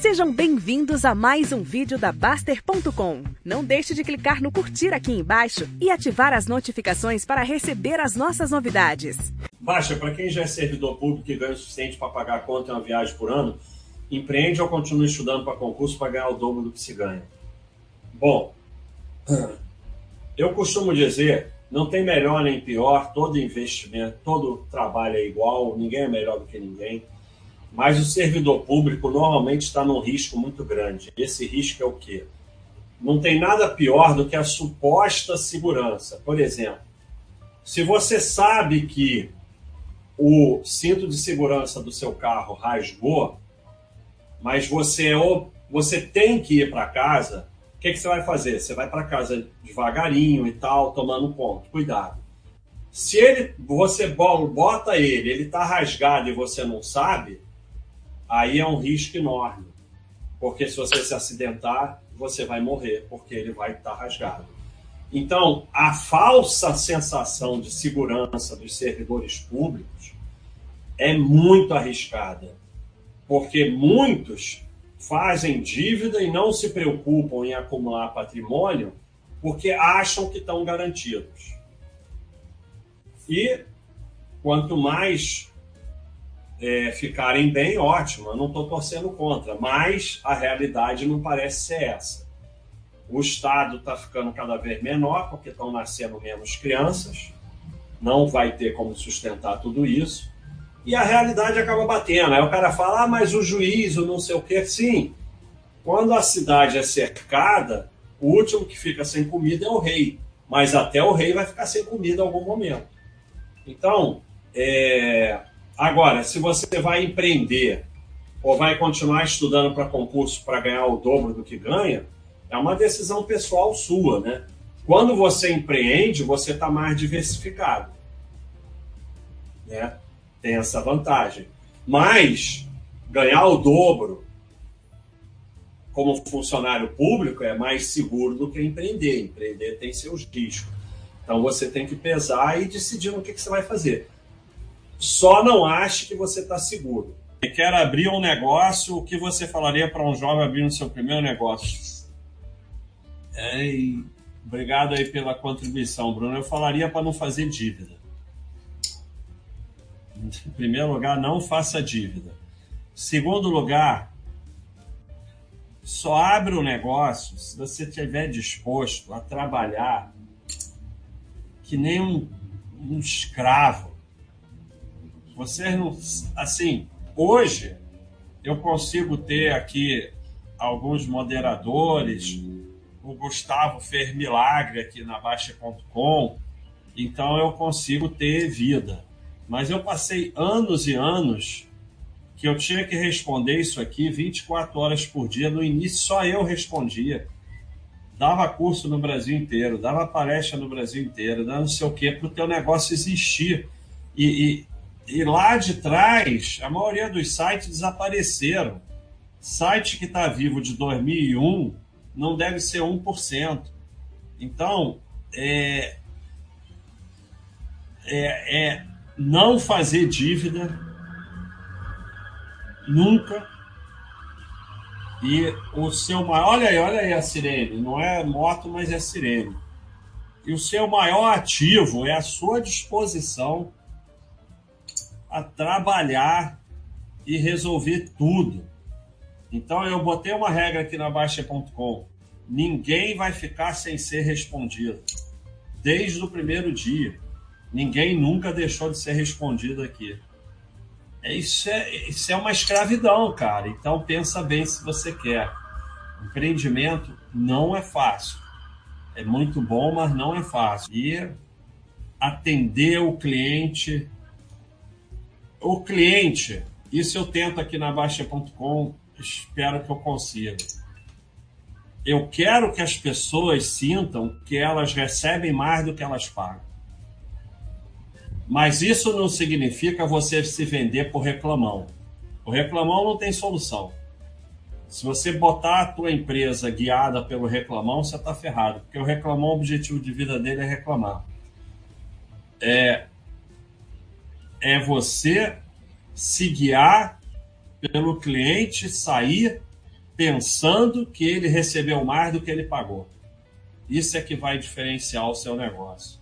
Sejam bem-vindos a mais um vídeo da Baster.com. Não deixe de clicar no curtir aqui embaixo e ativar as notificações para receber as nossas novidades. Baixa, para quem já é servidor público e ganha o suficiente para pagar a conta em uma viagem por ano, empreende ou continua estudando para concurso para ganhar o dobro do que se ganha? Bom, eu costumo dizer, não tem melhor nem pior, todo investimento, todo trabalho é igual, ninguém é melhor do que ninguém. Mas o servidor público normalmente está num risco muito grande. Esse risco é o quê? Não tem nada pior do que a suposta segurança. Por exemplo, se você sabe que o cinto de segurança do seu carro rasgou, mas você, é você tem que ir para casa, o que, que você vai fazer? Você vai para casa devagarinho e tal, tomando conta. Cuidado. Se ele, você bota ele, ele está rasgado e você não sabe, aí é um risco enorme. Porque se você se acidentar, você vai morrer, porque ele vai estar rasgado. Então, a falsa sensação de segurança dos servidores públicos é muito arriscada, porque muitos fazem dívida e não se preocupam em acumular patrimônio porque acham que estão garantidos. E quanto mais é, ficarem bem, ótimo, eu não estou torcendo contra, mas a realidade não parece ser essa. O Estado está ficando cada vez menor, porque estão nascendo menos crianças, não vai ter como sustentar tudo isso, e a realidade acaba batendo. Aí o cara fala, ah, mas o juiz, o não sei o quê. Sim, quando a cidade é cercada, o último que fica sem comida é o rei, mas até o rei vai ficar sem comida em algum momento. Então, é, Agora, se você vai empreender ou vai continuar estudando para concurso para ganhar o dobro do que ganha, é uma decisão pessoal sua, né? Quando você empreende, você está mais diversificado. Né? Tem essa vantagem. Mas ganhar o dobro como funcionário público é mais seguro do que empreender. Empreender tem seus riscos. Então você tem que pesar e decidir no que, que você vai fazer. Só não ache que você está seguro. E quer abrir um negócio, o que você falaria para um jovem abrir o seu primeiro negócio? obrigado aí pela contribuição, Bruno. Eu falaria para não fazer dívida. Em primeiro lugar, não faça dívida. Segundo lugar, só abre o negócio se você estiver disposto a trabalhar que nem um, um escravo vocês não. Assim, hoje eu consigo ter aqui alguns moderadores, o Gustavo fez milagre aqui na Baixa.com, então eu consigo ter vida. Mas eu passei anos e anos que eu tinha que responder isso aqui 24 horas por dia. No início, só eu respondia. Dava curso no Brasil inteiro, dava palestra no Brasil inteiro, dando não sei o quê, para o teu negócio existir. E, e lá de trás, a maioria dos sites desapareceram. Site que está vivo de 2001 não deve ser 1%. Então, é, é, é não fazer dívida nunca. E o seu maior. Olha aí, olha aí a sirene. Não é moto, mas é sirene. E o seu maior ativo é a sua disposição a trabalhar e resolver tudo. Então eu botei uma regra aqui na Baixa.com. Ninguém vai ficar sem ser respondido. Desde o primeiro dia. Ninguém nunca deixou de ser respondido aqui. É, isso, é, isso é uma escravidão, cara. Então pensa bem se você quer. Empreendimento não é fácil. É muito bom, mas não é fácil. E atender o cliente o cliente, isso eu tento aqui na Baixa.com, espero que eu consiga. Eu quero que as pessoas sintam que elas recebem mais do que elas pagam. Mas isso não significa você se vender por reclamão. O reclamão não tem solução. Se você botar a tua empresa guiada pelo reclamão, você está ferrado, porque o reclamão, o objetivo de vida dele é reclamar. É, é você se guiar pelo cliente sair pensando que ele recebeu mais do que ele pagou. Isso é que vai diferenciar o seu negócio.